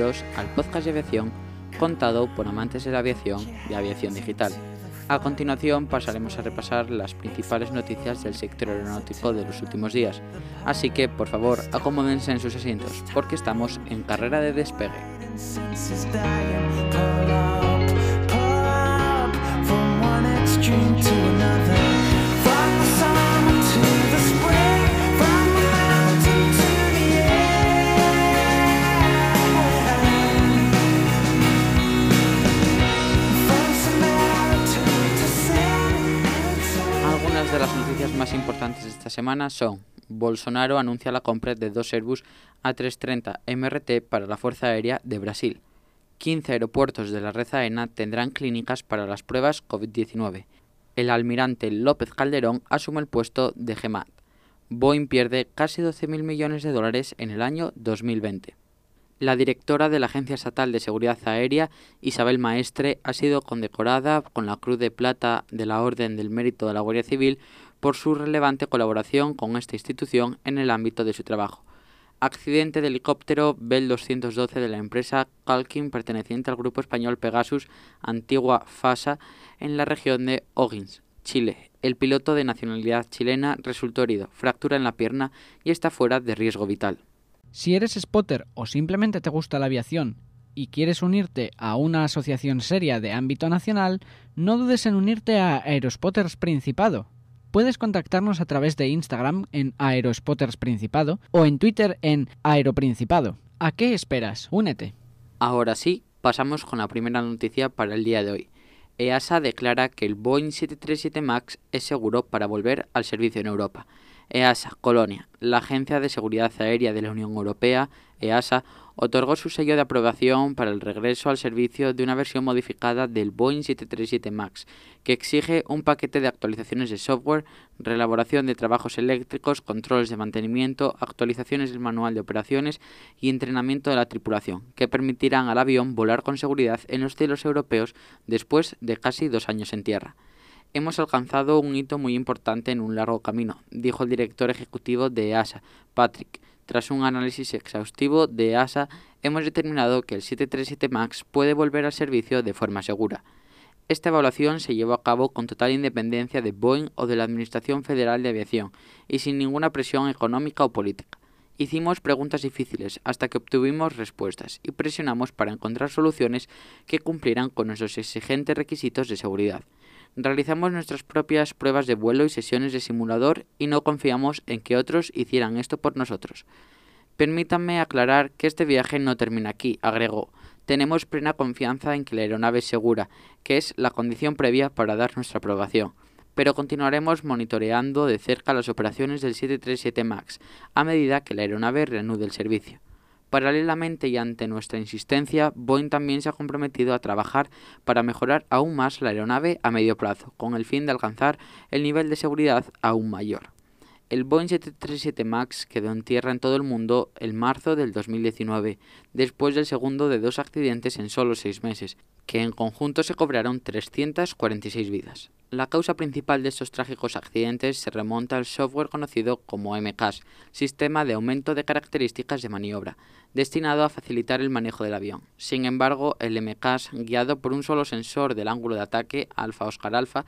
Al podcast de aviación contado por amantes de la aviación y aviación digital. A continuación pasaremos a repasar las principales noticias del sector aeronáutico de los últimos días, así que por favor acomódense en sus asientos porque estamos en carrera de despegue. Más importantes de esta semana son Bolsonaro anuncia la compra de dos Airbus A330 MRT para la Fuerza Aérea de Brasil. 15 aeropuertos de la red AENA tendrán clínicas para las pruebas COVID-19. El almirante López Calderón asume el puesto de GEMAT. Boeing pierde casi 12.000 millones de dólares en el año 2020. La directora de la Agencia Estatal de Seguridad Aérea, Isabel Maestre, ha sido condecorada con la Cruz de Plata de la Orden del Mérito de la Guardia Civil por su relevante colaboración con esta institución en el ámbito de su trabajo. Accidente de helicóptero Bell 212 de la empresa Calkin perteneciente al grupo español Pegasus Antigua FASA en la región de O'Higgins, Chile. El piloto de nacionalidad chilena resultó herido, fractura en la pierna y está fuera de riesgo vital. Si eres spotter o simplemente te gusta la aviación y quieres unirte a una asociación seria de ámbito nacional, no dudes en unirte a Aerospotters Principado. Puedes contactarnos a través de Instagram en Aerospotters Principado o en Twitter en Aeroprincipado. ¿A qué esperas? Únete. Ahora sí, pasamos con la primera noticia para el día de hoy. EASA declara que el Boeing 737 MAX es seguro para volver al servicio en Europa. EASA, Colonia, la Agencia de Seguridad Aérea de la Unión Europea, EASA, otorgó su sello de aprobación para el regreso al servicio de una versión modificada del Boeing 737 MAX, que exige un paquete de actualizaciones de software, reelaboración de trabajos eléctricos, controles de mantenimiento, actualizaciones del manual de operaciones y entrenamiento de la tripulación, que permitirán al avión volar con seguridad en los cielos europeos después de casi dos años en tierra. Hemos alcanzado un hito muy importante en un largo camino, dijo el director ejecutivo de EASA, Patrick. Tras un análisis exhaustivo de EASA, hemos determinado que el 737 MAX puede volver al servicio de forma segura. Esta evaluación se llevó a cabo con total independencia de Boeing o de la Administración Federal de Aviación y sin ninguna presión económica o política. Hicimos preguntas difíciles hasta que obtuvimos respuestas y presionamos para encontrar soluciones que cumplieran con nuestros exigentes requisitos de seguridad. Realizamos nuestras propias pruebas de vuelo y sesiones de simulador y no confiamos en que otros hicieran esto por nosotros. Permítanme aclarar que este viaje no termina aquí, agregó. Tenemos plena confianza en que la aeronave es segura, que es la condición previa para dar nuestra aprobación. Pero continuaremos monitoreando de cerca las operaciones del 737 MAX a medida que la aeronave reanude el servicio. Paralelamente y ante nuestra insistencia, Boeing también se ha comprometido a trabajar para mejorar aún más la aeronave a medio plazo, con el fin de alcanzar el nivel de seguridad aún mayor. El Boeing 737 MAX quedó en tierra en todo el mundo en marzo del 2019, después del segundo de dos accidentes en solo seis meses, que en conjunto se cobraron 346 vidas. La causa principal de estos trágicos accidentes se remonta al software conocido como MCAS, Sistema de Aumento de Características de Maniobra, destinado a facilitar el manejo del avión. Sin embargo, el MCAS, guiado por un solo sensor del ángulo de ataque alfa Oscar alfa,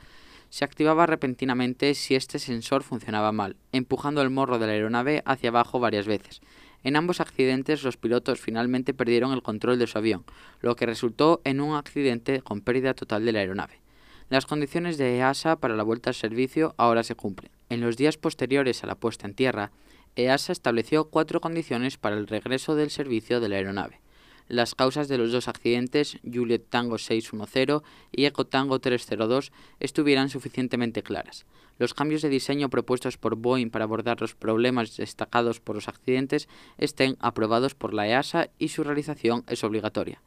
se activaba repentinamente si este sensor funcionaba mal, empujando el morro de la aeronave hacia abajo varias veces. En ambos accidentes los pilotos finalmente perdieron el control de su avión, lo que resultó en un accidente con pérdida total de la aeronave. Las condiciones de EASA para la vuelta al servicio ahora se cumplen. En los días posteriores a la puesta en tierra, EASA estableció cuatro condiciones para el regreso del servicio de la aeronave. Las causas de los dos accidentes, Juliet Tango 610 y Eco Tango 302, estuvieran suficientemente claras. Los cambios de diseño propuestos por Boeing para abordar los problemas destacados por los accidentes estén aprobados por la EASA y su realización es obligatoria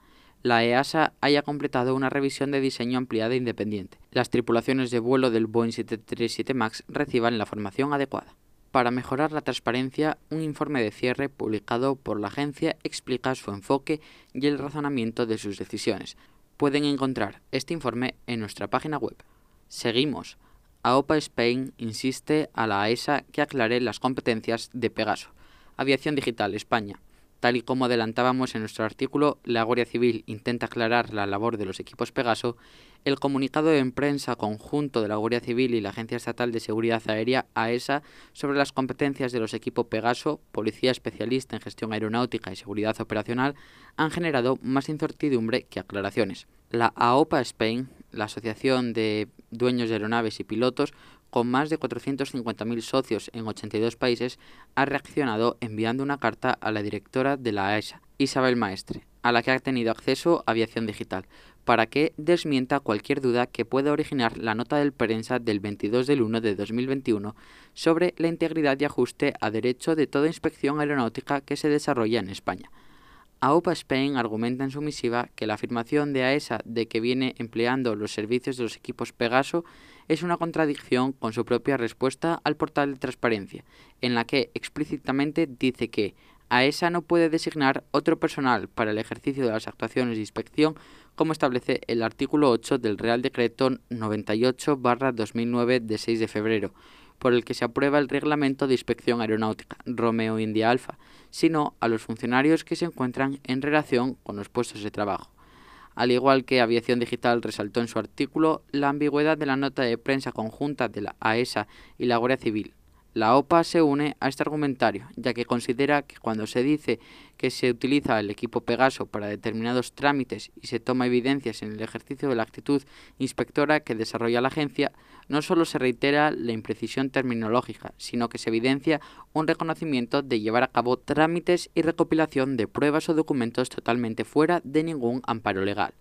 la EASA haya completado una revisión de diseño ampliada e independiente. Las tripulaciones de vuelo del Boeing 737 MAX reciban la formación adecuada. Para mejorar la transparencia, un informe de cierre publicado por la agencia explica su enfoque y el razonamiento de sus decisiones. Pueden encontrar este informe en nuestra página web. Seguimos. AOPA Spain insiste a la AESA que aclare las competencias de Pegaso. Aviación Digital España. Tal y como adelantábamos en nuestro artículo, la Guardia Civil intenta aclarar la labor de los equipos Pegaso, el comunicado en prensa conjunto de la Guardia Civil y la Agencia Estatal de Seguridad Aérea, AESA, sobre las competencias de los equipos Pegaso, Policía Especialista en Gestión Aeronáutica y Seguridad Operacional, han generado más incertidumbre que aclaraciones. La AOPA Spain, la Asociación de Dueños de Aeronaves y Pilotos, con más de 450.000 socios en 82 países, ha reaccionado enviando una carta a la directora de la AESA, Isabel Maestre, a la que ha tenido acceso Aviación Digital, para que desmienta cualquier duda que pueda originar la nota del prensa del 22 del 1 de 2021 sobre la integridad y ajuste a derecho de toda inspección aeronáutica que se desarrolla en España. AOPA Spain argumenta en su misiva que la afirmación de AESA de que viene empleando los servicios de los equipos Pegaso es una contradicción con su propia respuesta al portal de transparencia, en la que explícitamente dice que AESA no puede designar otro personal para el ejercicio de las actuaciones de inspección como establece el artículo 8 del Real Decreto 98-2009 de 6 de febrero, por el que se aprueba el Reglamento de Inspección Aeronáutica Romeo India Alfa, sino a los funcionarios que se encuentran en relación con los puestos de trabajo. Al igual que Aviación Digital resaltó en su artículo la ambigüedad de la nota de prensa conjunta de la AESA y la Guardia Civil, la OPA se une a este argumentario, ya que considera que cuando se dice que se utiliza el equipo Pegaso para determinados trámites y se toma evidencias en el ejercicio de la actitud inspectora que desarrolla la agencia, no solo se reitera la imprecisión terminológica, sino que se evidencia un reconocimiento de llevar a cabo trámites y recopilación de pruebas o documentos totalmente fuera de ningún amparo legal.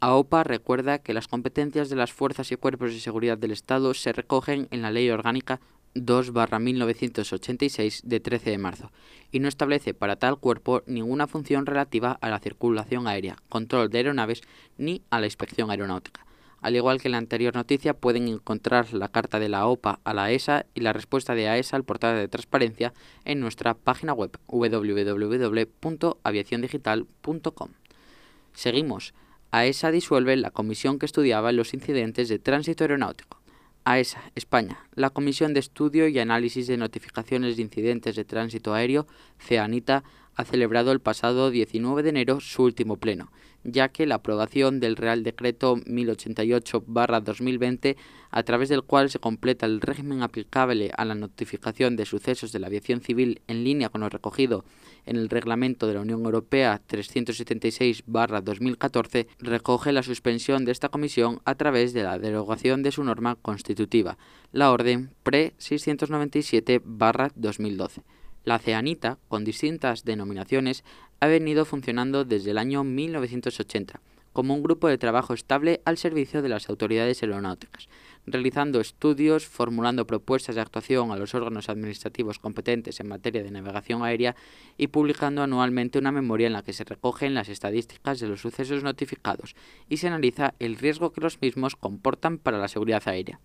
AOPA recuerda que las competencias de las fuerzas y cuerpos de seguridad del Estado se recogen en la Ley Orgánica 2-1986 de 13 de marzo y no establece para tal cuerpo ninguna función relativa a la circulación aérea, control de aeronaves ni a la inspección aeronáutica. Al igual que en la anterior noticia, pueden encontrar la carta de la OPA a la ESA y la respuesta de AESA al portal de transparencia en nuestra página web www.aviaciondigital.com. Seguimos. AESA disuelve la comisión que estudiaba los incidentes de tránsito aeronáutico. AESA, España. La Comisión de Estudio y Análisis de Notificaciones de Incidentes de Tránsito Aéreo, CEANITA, ha celebrado el pasado 19 de enero su último pleno, ya que la aprobación del Real Decreto 1088-2020, a través del cual se completa el régimen aplicable a la notificación de sucesos de la aviación civil en línea con lo recogido en el Reglamento de la Unión Europea 376-2014, recoge la suspensión de esta comisión a través de la derogación de su norma constitutiva, la Orden PRE-697-2012. La CEANITA, con distintas denominaciones, ha venido funcionando desde el año 1980 como un grupo de trabajo estable al servicio de las autoridades aeronáuticas, realizando estudios, formulando propuestas de actuación a los órganos administrativos competentes en materia de navegación aérea y publicando anualmente una memoria en la que se recogen las estadísticas de los sucesos notificados y se analiza el riesgo que los mismos comportan para la seguridad aérea.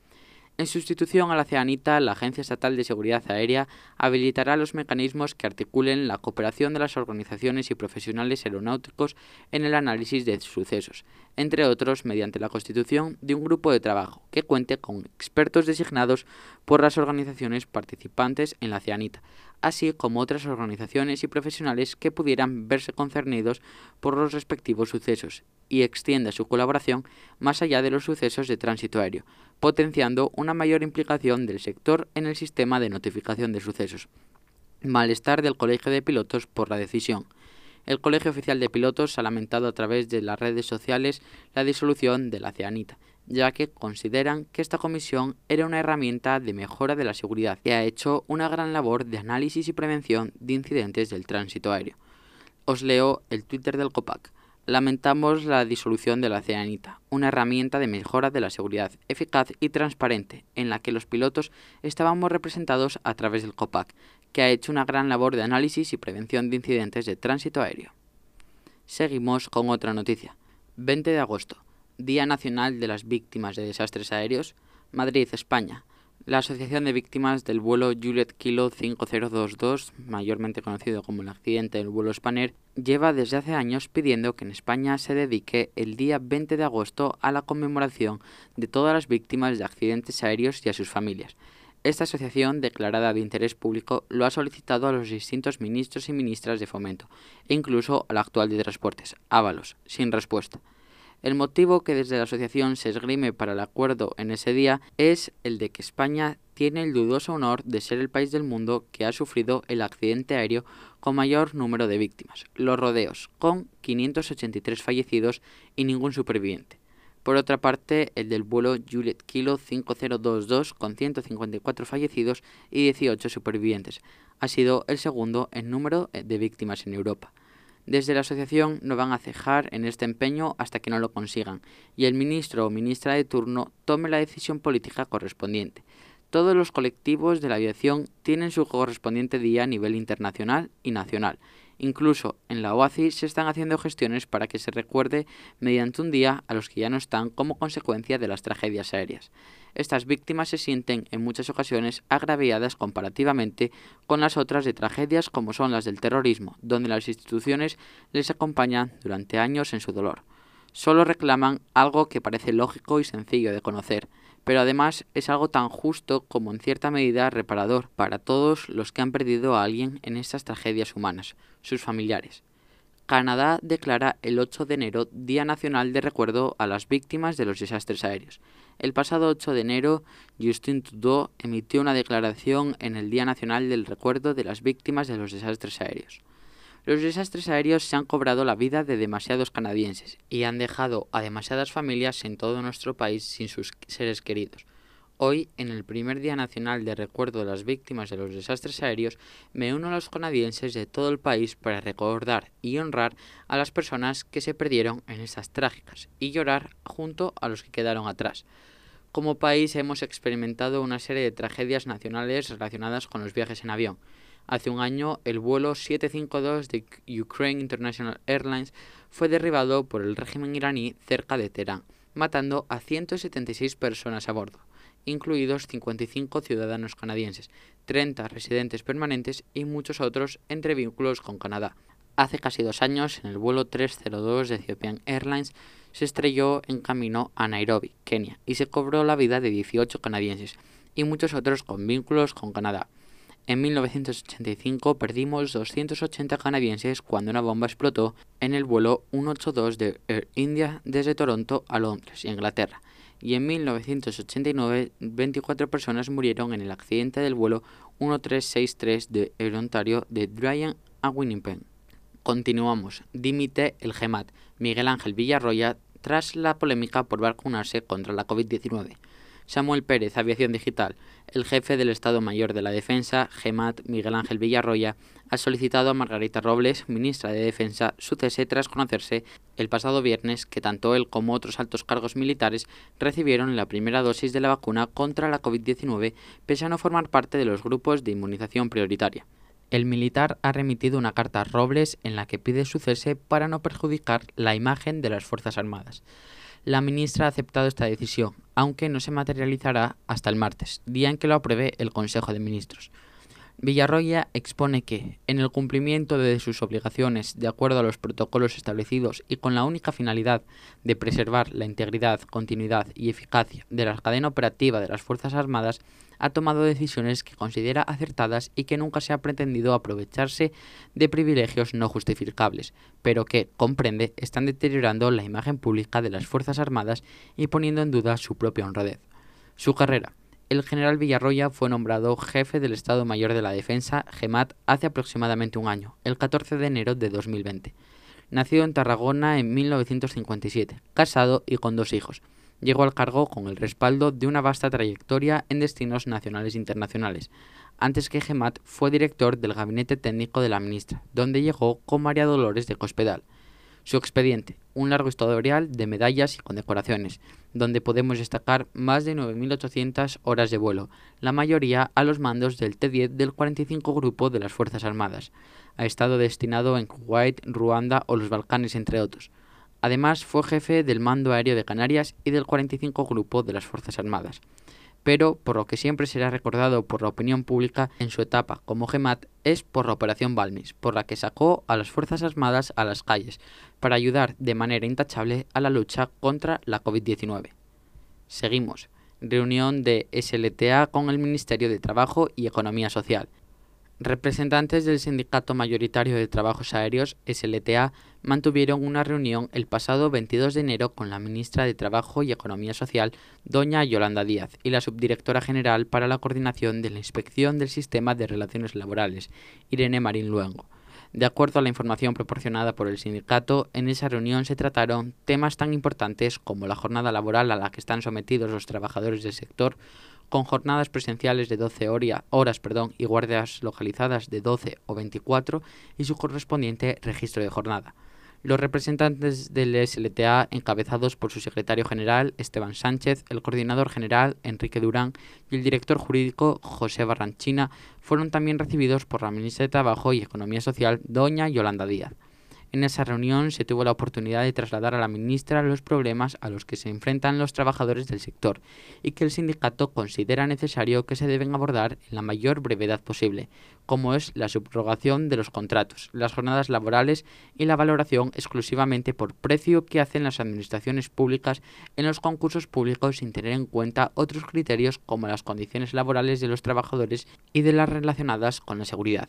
En sustitución a la CEANITA, la Agencia Estatal de Seguridad Aérea habilitará los mecanismos que articulen la cooperación de las organizaciones y profesionales aeronáuticos en el análisis de sucesos, entre otros mediante la constitución de un grupo de trabajo que cuente con expertos designados por las organizaciones participantes en la CEANITA, así como otras organizaciones y profesionales que pudieran verse concernidos por los respectivos sucesos, y extienda su colaboración más allá de los sucesos de tránsito aéreo, potenciando una mayor implicación del sector en el sistema de notificación de sucesos. Malestar del Colegio de Pilotos por la decisión. El Colegio Oficial de Pilotos ha lamentado a través de las redes sociales la disolución de la CEANITA, ya que consideran que esta comisión era una herramienta de mejora de la seguridad y ha hecho una gran labor de análisis y prevención de incidentes del tránsito aéreo. Os leo el Twitter del COPAC. Lamentamos la disolución de la CEANITA, una herramienta de mejora de la seguridad eficaz y transparente, en la que los pilotos estábamos representados a través del COPAC, que ha hecho una gran labor de análisis y prevención de incidentes de tránsito aéreo. Seguimos con otra noticia. 20 de agosto, Día Nacional de las Víctimas de Desastres Aéreos, Madrid, España. La Asociación de Víctimas del vuelo Juliet Kilo 5022, mayormente conocido como el accidente del vuelo Spanair, lleva desde hace años pidiendo que en España se dedique el día 20 de agosto a la conmemoración de todas las víctimas de accidentes aéreos y a sus familias. Esta asociación, declarada de interés público, lo ha solicitado a los distintos ministros y ministras de fomento, e incluso al actual de Transportes, Ábalos, sin respuesta. El motivo que desde la asociación se esgrime para el acuerdo en ese día es el de que España tiene el dudoso honor de ser el país del mundo que ha sufrido el accidente aéreo con mayor número de víctimas, los rodeos, con 583 fallecidos y ningún superviviente. Por otra parte, el del vuelo Juliet Kilo 5022 con 154 fallecidos y 18 supervivientes ha sido el segundo en número de víctimas en Europa. Desde la asociación no van a cejar en este empeño hasta que no lo consigan y el ministro o ministra de turno tome la decisión política correspondiente. Todos los colectivos de la aviación tienen su correspondiente día a nivel internacional y nacional. Incluso en la OACI se están haciendo gestiones para que se recuerde mediante un día a los que ya no están como consecuencia de las tragedias aéreas. Estas víctimas se sienten en muchas ocasiones agraviadas comparativamente con las otras de tragedias como son las del terrorismo, donde las instituciones les acompañan durante años en su dolor. Solo reclaman algo que parece lógico y sencillo de conocer, pero además es algo tan justo como en cierta medida reparador para todos los que han perdido a alguien en estas tragedias humanas, sus familiares. Canadá declara el 8 de enero Día Nacional de Recuerdo a las Víctimas de los Desastres Aéreos. El pasado 8 de enero, Justin Trudeau emitió una declaración en el Día Nacional del Recuerdo de las Víctimas de los Desastres Aéreos. Los desastres aéreos se han cobrado la vida de demasiados canadienses y han dejado a demasiadas familias en todo nuestro país sin sus seres queridos. Hoy, en el primer Día Nacional de Recuerdo de las Víctimas de los Desastres Aéreos, me uno a los canadienses de todo el país para recordar y honrar a las personas que se perdieron en estas trágicas y llorar junto a los que quedaron atrás. Como país hemos experimentado una serie de tragedias nacionales relacionadas con los viajes en avión. Hace un año, el vuelo 752 de Ukraine International Airlines fue derribado por el régimen iraní cerca de Teherán, matando a 176 personas a bordo incluidos 55 ciudadanos canadienses, 30 residentes permanentes y muchos otros entre vínculos con Canadá. Hace casi dos años, en el vuelo 302 de Ethiopian Airlines, se estrelló en camino a Nairobi, Kenia, y se cobró la vida de 18 canadienses y muchos otros con vínculos con Canadá. En 1985 perdimos 280 canadienses cuando una bomba explotó en el vuelo 182 de Air India desde Toronto a Londres, Inglaterra, y en 1989 24 personas murieron en el accidente del vuelo 1363 de Air Ontario de Bryan a Winnipeg. Continuamos. Dimite el GEMAT, Miguel Ángel Villarroya, tras la polémica por vacunarse contra la COVID-19. Samuel Pérez, Aviación Digital, el jefe del Estado Mayor de la Defensa, GEMAT, Miguel Ángel Villarroya, ha solicitado a Margarita Robles, ministra de Defensa, su cese tras conocerse el pasado viernes que tanto él como otros altos cargos militares recibieron la primera dosis de la vacuna contra la COVID-19 pese a no formar parte de los grupos de inmunización prioritaria. El militar ha remitido una carta a Robles en la que pide su cese para no perjudicar la imagen de las Fuerzas Armadas. La ministra ha aceptado esta decisión, aunque no se materializará hasta el martes, día en que lo apruebe el Consejo de Ministros. Villarroya expone que, en el cumplimiento de sus obligaciones de acuerdo a los protocolos establecidos y con la única finalidad de preservar la integridad, continuidad y eficacia de la cadena operativa de las Fuerzas Armadas, ha tomado decisiones que considera acertadas y que nunca se ha pretendido aprovecharse de privilegios no justificables, pero que, comprende, están deteriorando la imagen pública de las Fuerzas Armadas y poniendo en duda su propia honradez. Su carrera. El general Villarroya fue nombrado jefe del Estado Mayor de la Defensa, GEMAT, hace aproximadamente un año, el 14 de enero de 2020. Nacido en Tarragona en 1957, casado y con dos hijos llegó al cargo con el respaldo de una vasta trayectoria en destinos nacionales e internacionales. Antes que Gemat fue director del gabinete técnico de la ministra, donde llegó con María Dolores de Cospedal. Su expediente, un largo historial de medallas y condecoraciones, donde podemos destacar más de 9.800 horas de vuelo, la mayoría a los mandos del T-10 del 45 Grupo de las Fuerzas Armadas. Ha estado destinado en Kuwait, Ruanda o los Balcanes, entre otros. Además, fue jefe del Mando Aéreo de Canarias y del 45 Grupo de las Fuerzas Armadas. Pero, por lo que siempre será recordado por la opinión pública en su etapa como GEMAT, es por la Operación Balmis, por la que sacó a las Fuerzas Armadas a las calles, para ayudar de manera intachable a la lucha contra la COVID-19. Seguimos. reunión de SLTA con el Ministerio de Trabajo y Economía Social. Representantes del Sindicato Mayoritario de Trabajos Aéreos, SLTA, mantuvieron una reunión el pasado 22 de enero con la ministra de Trabajo y Economía Social, doña Yolanda Díaz, y la subdirectora general para la coordinación de la Inspección del Sistema de Relaciones Laborales, Irene Marín Luengo. De acuerdo a la información proporcionada por el sindicato, en esa reunión se trataron temas tan importantes como la jornada laboral a la que están sometidos los trabajadores del sector, con jornadas presenciales de 12 horas perdón, y guardias localizadas de 12 o 24 y su correspondiente registro de jornada. Los representantes del SLTA, encabezados por su secretario general, Esteban Sánchez, el coordinador general, Enrique Durán, y el director jurídico, José Barranchina, fueron también recibidos por la ministra de Trabajo y Economía Social, doña Yolanda Díaz. En esa reunión se tuvo la oportunidad de trasladar a la ministra los problemas a los que se enfrentan los trabajadores del sector y que el sindicato considera necesario que se deben abordar en la mayor brevedad posible, como es la subrogación de los contratos, las jornadas laborales y la valoración exclusivamente por precio que hacen las administraciones públicas en los concursos públicos sin tener en cuenta otros criterios como las condiciones laborales de los trabajadores y de las relacionadas con la seguridad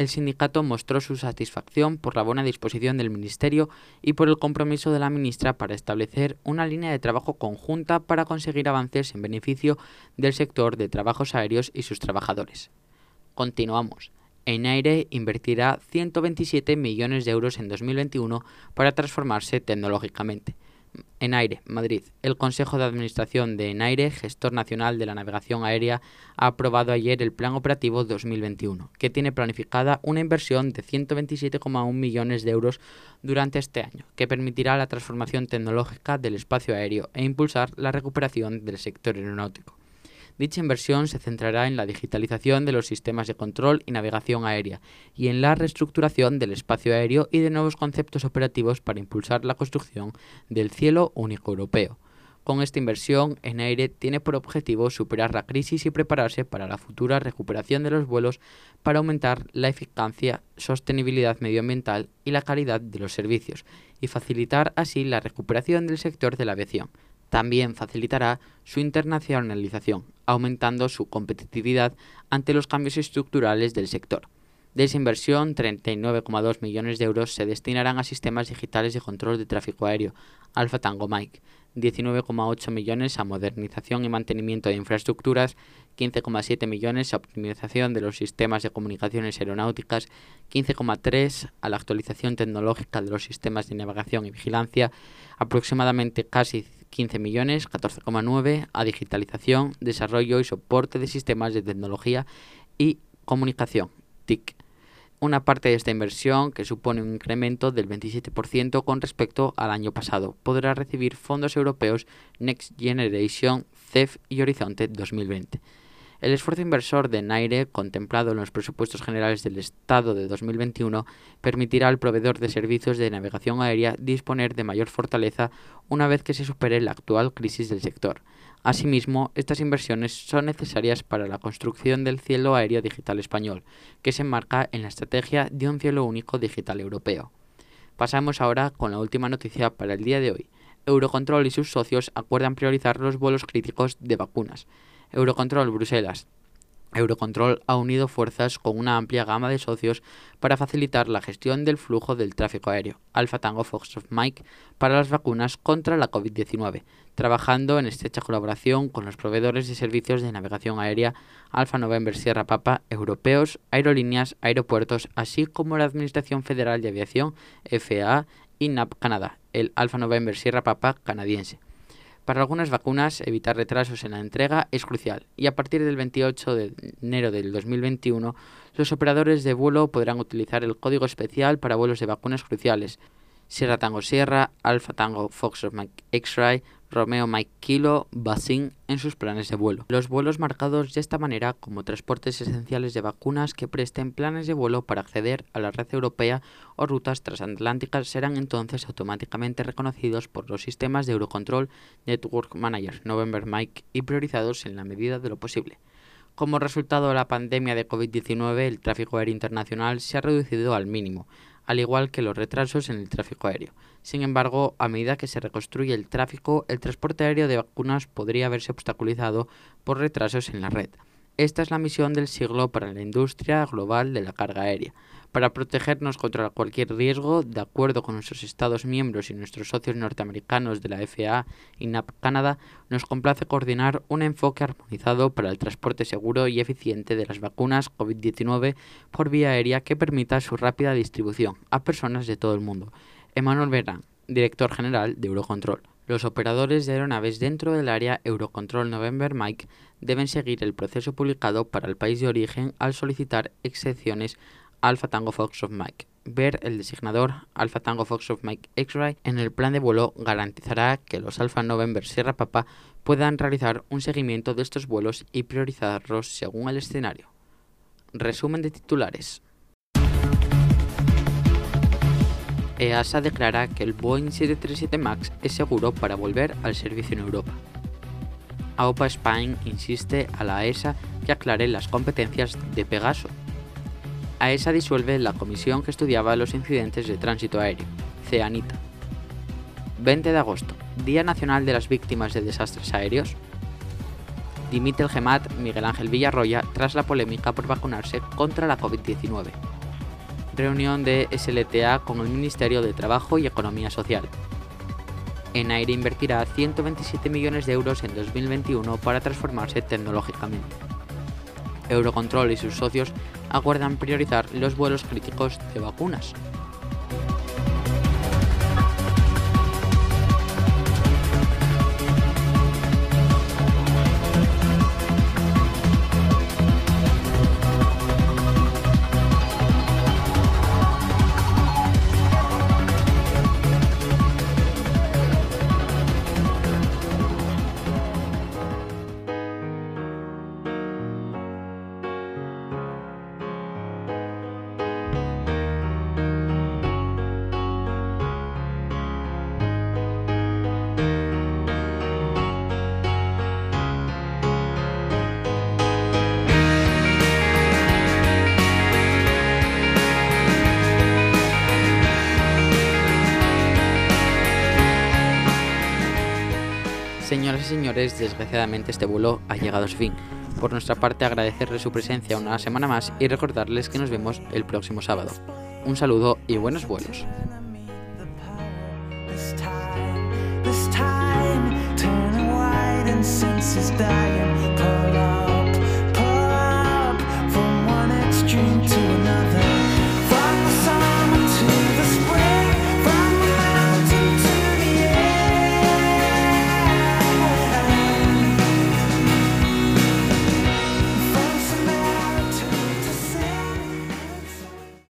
el sindicato mostró su satisfacción por la buena disposición del Ministerio y por el compromiso de la ministra para establecer una línea de trabajo conjunta para conseguir avances en beneficio del sector de trabajos aéreos y sus trabajadores. Continuamos. Enaire invertirá 127 millones de euros en 2021 para transformarse tecnológicamente. Enaire, Madrid. El Consejo de Administración de Enaire, gestor nacional de la navegación aérea, ha aprobado ayer el Plan Operativo 2021, que tiene planificada una inversión de 127,1 millones de euros durante este año, que permitirá la transformación tecnológica del espacio aéreo e impulsar la recuperación del sector aeronáutico. Dicha inversión se centrará en la digitalización de los sistemas de control y navegación aérea y en la reestructuración del espacio aéreo y de nuevos conceptos operativos para impulsar la construcción del cielo único europeo. Con esta inversión, Enaire tiene por objetivo superar la crisis y prepararse para la futura recuperación de los vuelos para aumentar la eficacia, sostenibilidad medioambiental y la calidad de los servicios, y facilitar así la recuperación del sector de la aviación. También facilitará su internacionalización, aumentando su competitividad ante los cambios estructurales del sector. De esa inversión, 39,2 millones de euros se destinarán a sistemas digitales de control de tráfico aéreo, Alpha Tango Mike, 19,8 millones a modernización y mantenimiento de infraestructuras, 15,7 millones a optimización de los sistemas de comunicaciones aeronáuticas, 15,3 a la actualización tecnológica de los sistemas de navegación y vigilancia, aproximadamente casi 15 millones, 14,9 a digitalización, desarrollo y soporte de sistemas de tecnología y comunicación, TIC. Una parte de esta inversión, que supone un incremento del 27% con respecto al año pasado, podrá recibir fondos europeos Next Generation, CEF y Horizonte 2020. El esfuerzo inversor de Naire, contemplado en los presupuestos generales del Estado de 2021, permitirá al proveedor de servicios de navegación aérea disponer de mayor fortaleza una vez que se supere la actual crisis del sector. Asimismo, estas inversiones son necesarias para la construcción del cielo aéreo digital español, que se enmarca en la estrategia de un cielo único digital europeo. Pasamos ahora con la última noticia para el día de hoy. Eurocontrol y sus socios acuerdan priorizar los vuelos críticos de vacunas. Eurocontrol Bruselas. Eurocontrol ha unido fuerzas con una amplia gama de socios para facilitar la gestión del flujo del tráfico aéreo, Alpha Tango Foxtrot Mike, para las vacunas contra la COVID-19, trabajando en estrecha colaboración con los proveedores de servicios de navegación aérea Alpha November Sierra Papa, europeos, aerolíneas, aeropuertos, así como la Administración Federal de Aviación, FAA, y NAP Canadá, el Alpha November Sierra Papa canadiense. Para algunas vacunas, evitar retrasos en la entrega es crucial y a partir del 28 de enero del 2021, los operadores de vuelo podrán utilizar el código especial para vuelos de vacunas cruciales. Sierra Tango Sierra, Alpha Tango Fox X-Ray, Romeo Mike Kilo, Basin en sus planes de vuelo. Los vuelos marcados de esta manera como transportes esenciales de vacunas que presten planes de vuelo para acceder a la red europea o rutas transatlánticas serán entonces automáticamente reconocidos por los sistemas de Eurocontrol Network Manager November Mike y priorizados en la medida de lo posible. Como resultado de la pandemia de COVID-19, el tráfico aéreo internacional se ha reducido al mínimo, al igual que los retrasos en el tráfico aéreo. Sin embargo, a medida que se reconstruye el tráfico, el transporte aéreo de vacunas podría verse obstaculizado por retrasos en la red. Esta es la misión del siglo para la industria global de la carga aérea. Para protegernos contra cualquier riesgo, de acuerdo con nuestros Estados miembros y nuestros socios norteamericanos de la FAA y NAP Canadá, nos complace coordinar un enfoque armonizado para el transporte seguro y eficiente de las vacunas COVID-19 por vía aérea que permita su rápida distribución a personas de todo el mundo. Emanuel Verán, director general de Eurocontrol. Los operadores de aeronaves dentro del área Eurocontrol November Mike deben seguir el proceso publicado para el país de origen al solicitar excepciones Alpha Tango Fox of Mike. Ver el designador Alpha Tango Fox of Mike X-Ray en el plan de vuelo garantizará que los Alpha November Sierra Papa puedan realizar un seguimiento de estos vuelos y priorizarlos según el escenario. Resumen de titulares. EASA declara que el Boeing 737 MAX es seguro para volver al servicio en Europa. AOPA Spain insiste a la ESA que aclare las competencias de Pegaso AESA disuelve la comisión que estudiaba los incidentes de tránsito aéreo, CEANITA. 20 de agosto, Día Nacional de las Víctimas de Desastres Aéreos. Dimite el GEMAT Miguel Ángel Villarroya tras la polémica por vacunarse contra la COVID-19. Reunión de SLTA con el Ministerio de Trabajo y Economía Social. ENAIRE invertirá 127 millones de euros en 2021 para transformarse tecnológicamente. Eurocontrol y sus socios acuerdan priorizar los vuelos críticos de vacunas. Señoras y señores, desgraciadamente este vuelo ha llegado a su fin. Por nuestra parte agradecerles su presencia una semana más y recordarles que nos vemos el próximo sábado. Un saludo y buenos vuelos.